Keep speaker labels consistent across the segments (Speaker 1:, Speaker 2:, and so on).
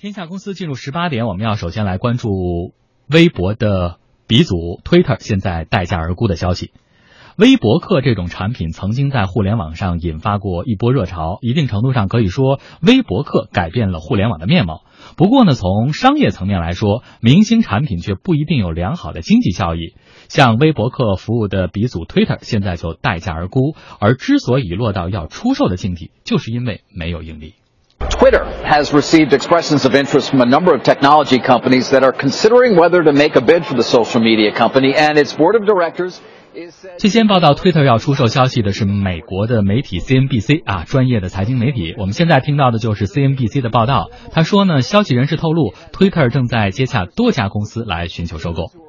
Speaker 1: 天下公司进入十八点，我们要首先来关注微博的鼻祖 Twitter 现在待价而沽的消息。微博客这种产品曾经在互联网上引发过一波热潮，一定程度上可以说微博客改变了互联网的面貌。不过呢，从商业层面来说，明星产品却不一定有良好的经济效益。向微博客服务的鼻祖 Twitter 现在就待价而沽，而之所以落到要出售的境地，就是因为没有盈利。
Speaker 2: Twitter has received expressions of interest from a number of technology companies that are considering whether to make a bid for the social media company, and its board of directors.
Speaker 1: 最先报道 Twitter 要出售消息的是美国的媒体 CNBC 啊，专业的财经媒体。我们现在听到的就是 CNBC 的报道。他说呢，消息人士透露，Twitter 正在接洽多家公司来寻求收购。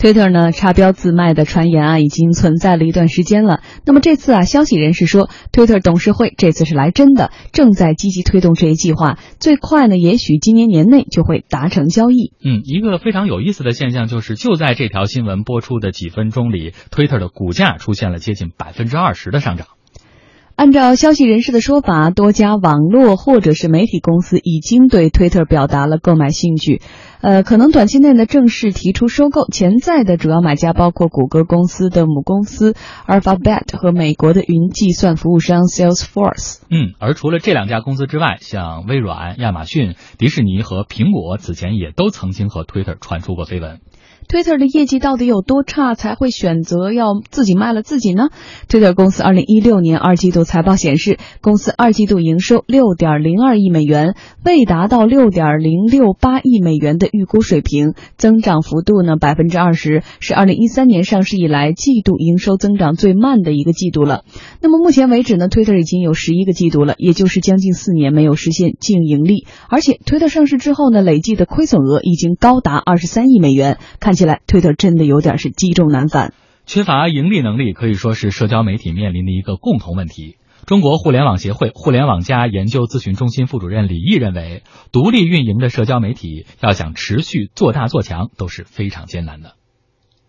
Speaker 3: Twitter 呢，插标自卖的传言啊，已经存在了一段时间了。那么这次啊，消息人士说，Twitter 董事会这次是来真的，正在积极推动这一计划，最快呢，也许今年年内就会达成交易。
Speaker 1: 嗯，一个非常有意思的现象就是，就在这条新闻播出的几分钟里，Twitter 的股价出现了接近百分之二十的上涨。
Speaker 3: 按照消息人士的说法，多家网络或者是媒体公司已经对 Twitter 表达了购买兴趣，呃，可能短期内呢正式提出收购。潜在的主要买家包括谷歌公司的母公司 Alphabet 和美国的云计算服务商 Salesforce。
Speaker 1: 嗯，而除了这两家公司之外，像微软、亚马逊、迪士尼和苹果此前也都曾经和 Twitter 传出过绯闻。
Speaker 3: Twitter 的业绩到底有多差才会选择要自己卖了自己呢？Twitter 公司二零一六年二季度财报显示，公司二季度营收六点零二亿美元，未达到六点零六八亿美元的预估水平，增长幅度呢百分之二十，是二零一三年上市以来季度营收增长最慢的一个季度了。那么目前为止呢，Twitter 已经有十一个季度了，也就是将近四年没有实现净盈利，而且 Twitter 上市之后呢，累计的亏损额已经高达二十三亿美元，看。起来推特真的有点是积重难返，
Speaker 1: 缺乏盈利能力可以说是社交媒体面临的一个共同问题。中国互联网协会互联网加研究咨询中心副主任李毅认为，独立运营的社交媒体要想持续做大做强都是非常艰难的。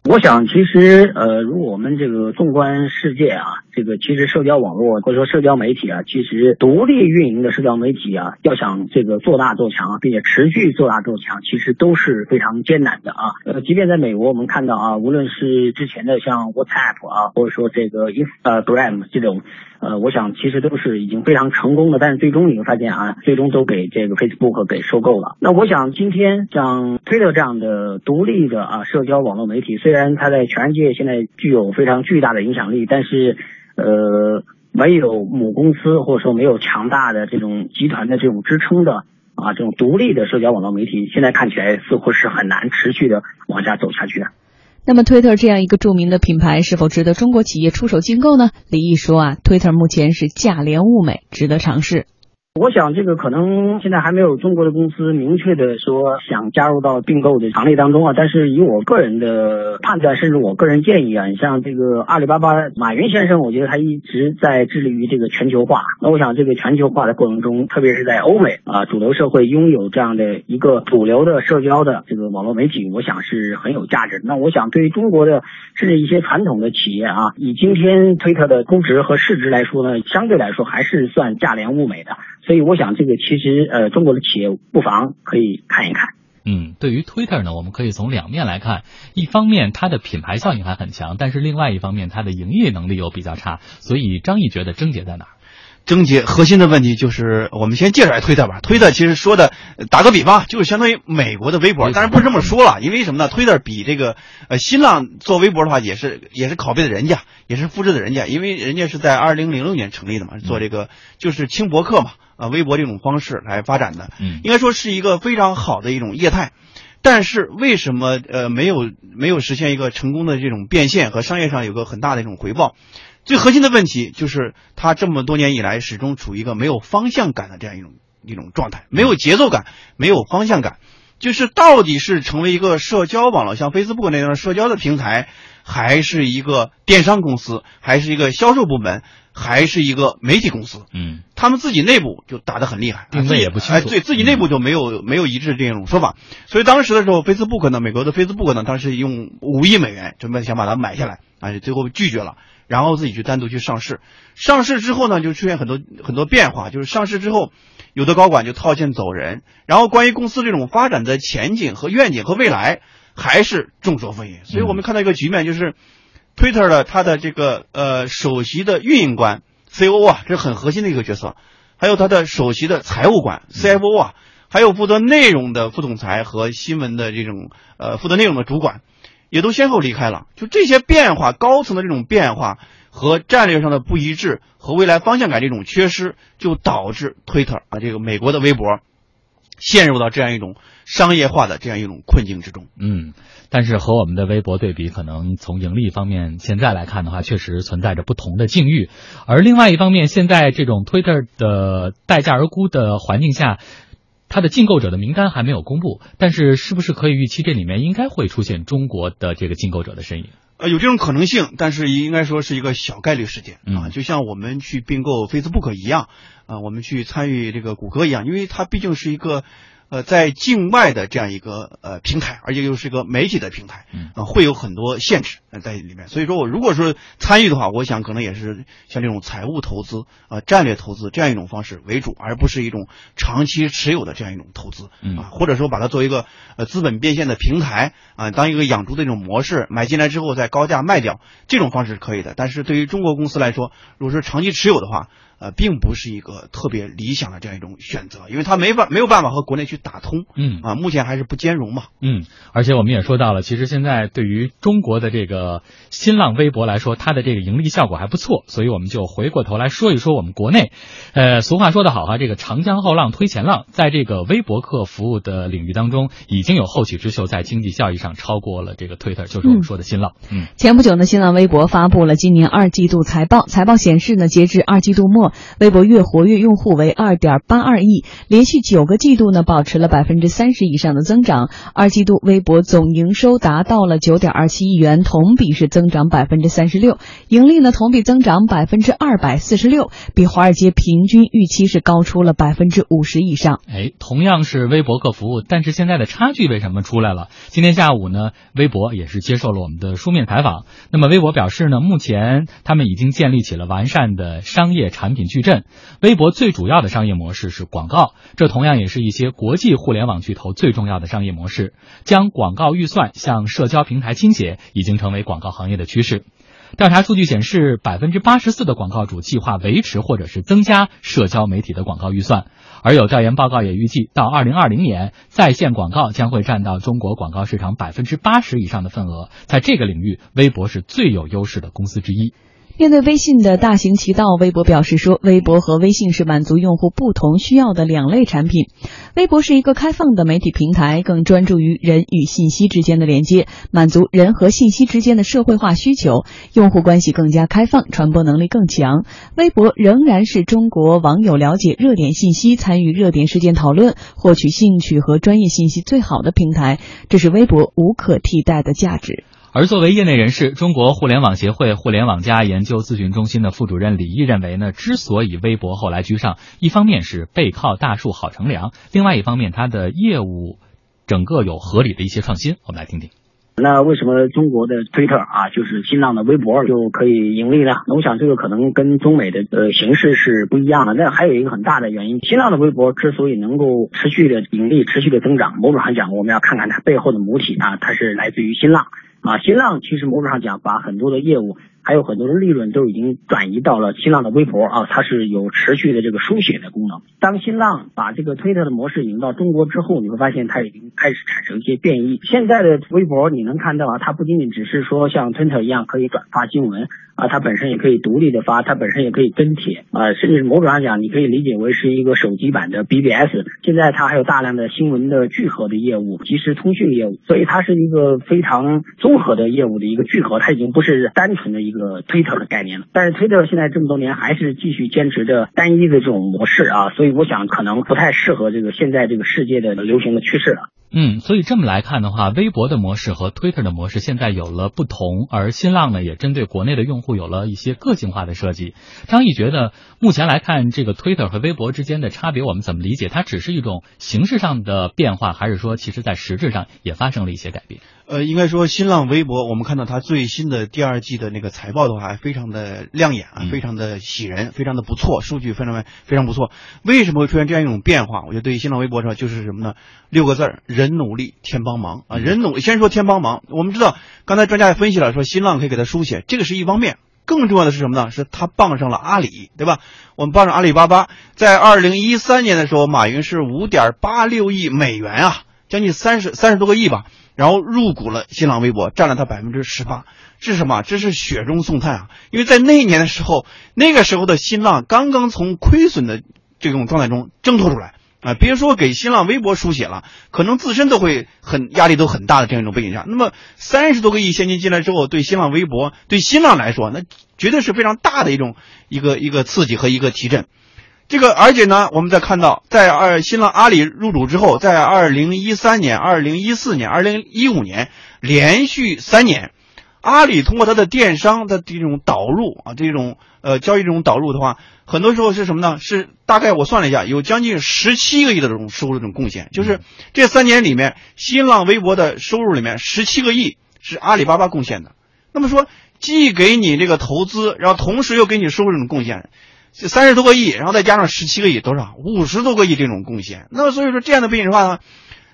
Speaker 4: 我想，其实，呃，如果我们这个纵观世界啊，这个其实社交网络或者说社交媒体啊，其实独立运营的社交媒体啊，要想这个做大做强，并且持续做大做强，其实都是非常艰难的啊。呃，即便在美国，我们看到啊，无论是之前的像 WhatsApp 啊，或者说这个 Instagram 这种。呃，我想其实都是已经非常成功的，但是最终你会发现啊，最终都给这个 Facebook 给收购了。那我想今天像 Twitter 这样的独立的啊社交网络媒体，虽然它在全世界现在具有非常巨大的影响力，但是呃没有母公司或者说没有强大的这种集团的这种支撑的啊这种独立的社交网络媒体，现在看起来似乎是很难持续的往下走下去的。
Speaker 3: 那么推特这样一个著名的品牌，是否值得中国企业出手竞购呢？李毅说啊推特目前是价廉物美，值得尝试。
Speaker 4: 我想这个可能现在还没有中国的公司明确的说想加入到并购的行列当中啊，但是以我个人的判断，甚至我个人建议啊，你像这个阿里巴巴马云先生，我觉得他一直在致力于这个全球化。那我想这个全球化的过程中，特别是在欧美啊，主流社会拥有这样的一个主流的社交的这个网络媒体，我想是很有价值。那我想对于中国的甚至一些传统的企业啊，以今天推特的估值和市值来说呢，相对来说还是算价廉物美的。所以我想，这个其实呃，中国的企业不妨可以看一看。
Speaker 1: 嗯，对于 Twitter 呢，我们可以从两面来看，一方面它的品牌效应还很强，但是另外一方面它的营业能力又比较差。所以张毅觉得症结在哪儿？
Speaker 5: 症结核心的问题就是，我们先介绍下推特吧。推特其实说的，打个比方，就是相当于美国的微博，当然不是这么说了，因为什么呢？推特比这个呃新浪做微博的话，也是也是拷贝的人家，也是复制的人家，因为人家是在二零零六年成立的嘛，做这个就是轻博客嘛，啊，微博这种方式来发展的，
Speaker 1: 嗯，
Speaker 5: 应该说是一个非常好的一种业态。但是为什么呃没有没有实现一个成功的这种变现和商业上有个很大的一种回报？最核心的问题就是，他这么多年以来始终处于一个没有方向感的这样一种一种状态，没有节奏感，没有方向感，就是到底是成为一个社交网络，像 Facebook 那样的社交的平台，还是一个电商公司，还是一个销售部门，还是一个媒体公司？
Speaker 1: 嗯，
Speaker 5: 他们自己内部就打得很厉害，
Speaker 1: 定位也不清楚，
Speaker 5: 哎，对自己内部就没有没有一致这种说法，所以当时的时候，Facebook 呢，美国的 Facebook 呢，当时用五亿美元准备想把它买下来，啊，最后拒绝了。然后自己去单独去上市，上市之后呢，就出现很多很多变化。就是上市之后，有的高管就套现走人，然后关于公司这种发展的前景和愿景和未来，还是众说纷纭。所以我们看到一个局面，就是 Twitter 的它的这个呃首席的运营官 CO 啊，这是很核心的一个角色，还有它的首席的财务官 CFO 啊，还有负责内容的副总裁和新闻的这种呃负责内容的主管，也都先后离开了。就这些变化，高层的这种变化。和战略上的不一致和未来方向感这种缺失，就导致 Twitter 啊这个美国的微博陷入到这样一种商业化的这样一种困境之中。
Speaker 1: 嗯，但是和我们的微博对比，可能从盈利方面现在来看的话，确实存在着不同的境遇。而另外一方面，现在这种 Twitter 的待价而沽的环境下，它的竞购者的名单还没有公布，但是是不是可以预期这里面应该会出现中国的这个竞购者的身影？
Speaker 5: 呃，有这种可能性，但是应该说是一个小概率事件啊，
Speaker 1: 嗯
Speaker 5: 就像我们去并购 Facebook 一样，啊，我们去参与这个谷歌一样，因为它毕竟是一个呃在境外的这样一个呃平台，而且又是一个媒体的平台，
Speaker 1: 嗯
Speaker 5: 啊，会有很多限制呃在里面。所以说我如果说参与的话，我想可能也是像这种财务投资、呃战略投资这样一种方式为主，而不是一种长期持有的这样一种投资。
Speaker 1: 嗯
Speaker 5: 啊，或者说把它作为一个呃资本变现的平台啊，当一个养猪的这种模式，买进来之后再高价卖掉，这种方式是可以的。但是对于中国公司来说，如果是长期持有的话，呃，并不是一个特别理想的这样一种选择，因为它没办没有办法和国内去打通
Speaker 1: 嗯
Speaker 5: 啊，目前还是不兼容嘛。
Speaker 1: 嗯，而且我们也说到了，其实现在对于中国的这个新浪微博来说，它的这个盈利效果还不错，所以我们就回过头来说一说我们国内。呃，俗话说得好哈，这个长江后浪推前浪，在这个微博客服务的领域当中，已经有后起之秀在经济效益上超过了这个 Twitter，就是我们说的新浪。嗯
Speaker 3: 前不久呢，新浪微博发布了今年二季度财报。财报显示呢，截至二季度末，微博月活跃用户为二点八二亿，连续九个季度呢保持了百分之三十以上的增长。二季度微博总营收达到了九点二七亿元，同比是增长百分之三十六，盈利呢同比增长百分之二百四十六，比华尔街平均预期是高出了百分之五十以上。
Speaker 1: 哎，同样是微博客服务，但是现在的差距为什么出来了？今天下午呢，微博也是接受了我们的书面采访。那么微博表示呢，目前他们已经建立起了完善的商业产品矩阵。微博最主要的商业模式是广告，这同样也是一些国际互联网巨头最重要的商业模式。将广告预算向社交平台倾斜，已经成为广告行业的趋势。调查数据显示，百分之八十四的广告主计划维持或者是增加社交媒体的广告预算，而有调研报告也预计，到二零二零年，在线广告将会占到中国广告市场百分之八十以上的份额。在这个领域，微博是最有优势的公司之一。
Speaker 3: 面对微信的大行其道，微博表示说，微博和微信是满足用户不同需要的两类产品。微博是一个开放的媒体平台，更专注于人与信息之间的连接，满足人和信息之间的社会化需求，用户关系更加开放，传播能力更强。微博仍然是中国网友了解热点信息、参与热点事件讨论、获取兴趣和专业信息最好的平台，这是微博无可替代的价值。
Speaker 1: 而作为业内人士，中国互联网协会互联网加研究咨询中心的副主任李毅认为呢，之所以微博后来居上，一方面是背靠大树好乘凉，另外一方面它的业务整个有合理的一些创新。我们来听听。
Speaker 4: 那为什么中国的 Twitter 啊，就是新浪的微博就可以盈利呢？我想这个可能跟中美的呃形势是不一样的。那还有一个很大的原因，新浪的微博之所以能够持续的盈利、持续的增长，某种上讲，我们要看看它背后的母体啊，它是来自于新浪啊。新浪其实某种上讲，把很多的业务。还有很多的利润都已经转移到了新浪的微博啊，它是有持续的这个书写的功能。当新浪把这个推特的模式引到中国之后，你会发现它已经开始产生一些变异。现在的微博你能看到啊，它不仅仅只是说像推特一样可以转发新闻啊，它本身也可以独立的发，它本身也可以跟帖啊，甚至某种上讲，你可以理解为是一个手机版的 BBS。现在它还有大量的新闻的聚合的业务、即时通讯业务，所以它是一个非常综合的业务的一个聚合，它已经不是单纯的一。一个 Twitter 的概念了，但是 Twitter 现在这么多年还是继续坚持着单一的这种模式啊，所以我想可能不太适合这个现在这个世界的流行的趋势了。
Speaker 1: 嗯，所以这么来看的话，微博的模式和 Twitter 的模式现在有了不同，而新浪呢也针对国内的用户有了一些个性化的设计。张毅觉得，目前来看，这个 Twitter 和微博之间的差别，我们怎么理解？它只是一种形式上的变化，还是说其实在实质上也发生了一些改变？
Speaker 5: 呃，应该说新浪微博，我们看到它最新的第二季的那个财报的话，非常的亮眼啊，
Speaker 1: 嗯
Speaker 5: 非常的喜人，非常的不错，数据非常非常不错。为什么会出现这样一种变化？我觉得对于新浪微博说，就是什么呢？六个字儿：人努力，天帮忙啊！人努，先说天帮忙。我们知道，刚才专家也分析了，说新浪可以给他书写，这个是一方面。更重要的是什么呢？是他傍上了阿里，对吧？我们傍上阿里巴巴，在二零一三年的时候，马云是五点八六亿美元啊，将近三十三十多个亿吧，然后入股了新浪微博，占了它百分之十八。是什么？这是雪中送炭啊！因为在那一年的时候，那个时候的新浪刚刚从亏损的这种状态中挣脱出来。啊，别说给新浪微博书写了，可能自身都会很压力都很大的这样一种背景下，那么三十多个亿现金进来之后，对新浪微博、对新浪来说，那绝对是非常大的一种一个一个刺激和一个提振。这个，而且呢，我们再看到，在二新浪阿里入主之后，在二零一三年、二零一四年、二零一五年连续三年，阿里通过它的电商的这种导入啊，这种呃交易这种导入的话，很多时候是什么呢？是大概我算了一下，有将近十七个亿的这种收入这种贡献，就是这三年里面，新浪微博的收入里面十七个亿是阿里巴巴贡献的。那么说，既给你这个投资，然后同时又给你收入这种贡献，三十多个亿，然后再加上十七个亿，多少？五十多个亿这种贡献。那么所以说这样的背景的话呢，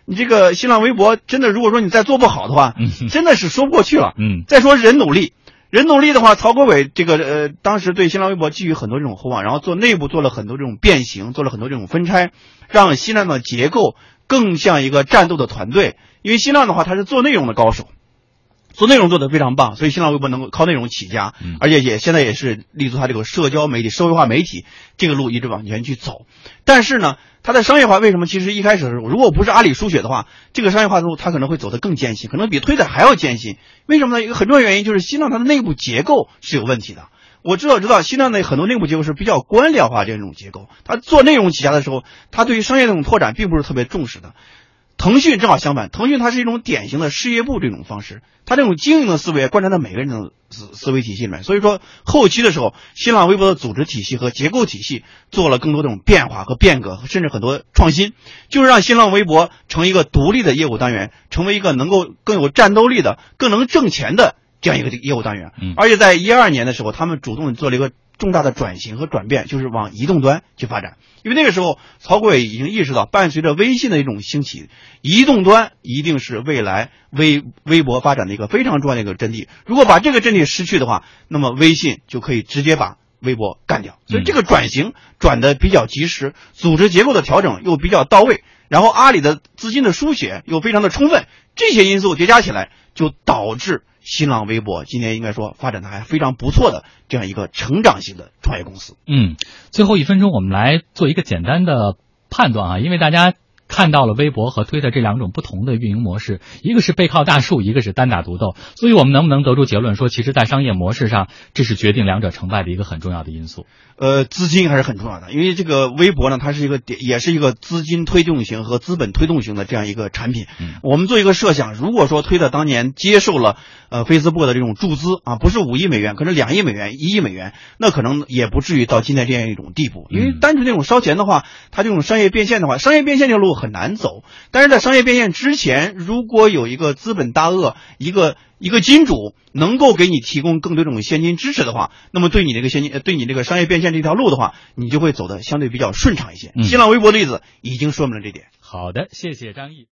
Speaker 5: 你这个新浪微博真的，如果说你再做不好的话，
Speaker 1: 嗯
Speaker 5: 真的是说不过去了。
Speaker 1: 嗯
Speaker 5: 再说人努力，人努力的话，曹国伟这个呃，当时对新浪微博寄予很多这种厚望，然后做内部做了很多这种变形，做了很多这种分拆，让新浪的结构更像一个战斗的团队。因为新浪的话，它是做内容的高手。做内容做得非常棒，所以新浪微博能够靠内容起家，
Speaker 1: 嗯
Speaker 5: 而且也现在也是立足它这个社交媒体、社会化媒体这个路一直往前去走。但是呢，它的商业化为什么其实一开始的时候，如果不是阿里输血的话，这个商业化的路它可能会走得更艰辛，可能比推特还要艰辛。为什么呢？一个很重要原因就是新浪它的内部结构是有问题的。我知道，知道新浪的很多内部结构是比较官僚化这种结构，它做内容起家的时候，它对于商业这种拓展并不是特别重视的。腾讯正好相反，腾讯它是一种典型的事业部这种方式，它这种经营的思维贯穿在每个人的思思维体系里面。所以说，后期的时候，新浪微博的组织体系和结构体系做了更多这种变化和变革，甚至很多创新，就是让新浪微博成一个独立的业务单元，成为一个能够更有战斗力的、更能挣钱的这样一个业务单元。
Speaker 1: 嗯
Speaker 5: 而且在一二年的时候，他们主动做了一个重大的转型和转变，就是往移动端去发展。因为那个时候，曹国伟已经意识到，伴随着微信的一种兴起，移动端一定是未来微微博发展的一个非常重要的一个阵地。如果把这个阵地失去的话，那么微信就可以直接把微博干掉。所以这个转型转的比较及时，组织结构的调整又比较到位，然后阿里的资金的输血又非常的充分，这些因素叠加起来，就导致新浪微博今年应该说发展的还非常不错的这样一个成长型的创业公司。
Speaker 1: 嗯，最后一分钟，我们来做一个简单的判断啊，因为大家看到了微博和推特这两种不同的运营模式，一个是背靠大树，一个是单打独斗，所以我们能不能得出结论说，其实，在商业模式上，这是决定两者成败的一个很重要的因素？
Speaker 5: 呃，资金还是很重要的，因为这个微博呢，它是一个点，也是一个资金推动型和资本推动型的这样一个产品。
Speaker 1: 嗯
Speaker 5: 我们做一个设想，如果说推特当年接受了呃 Facebook 的这种注资啊，不是五亿美元，可能两亿美元、一亿美元，那可能也不至于到今天这样一种地步。因为
Speaker 1: 嗯
Speaker 5: 单纯这种烧钱的话，它这种商业变现的话，商业变现这条路很难走。但是在商业变现之前，如果有一个资本大鳄，一个一个金主能够给你提供更多这种现金支持的话，那么对你这个现金，呃对你这个商业变现这条路的话，你就会走的相对比较顺畅一些。
Speaker 1: 嗯
Speaker 5: 新浪微博的例子已经说明了这点。
Speaker 1: 好的，谢谢张毅。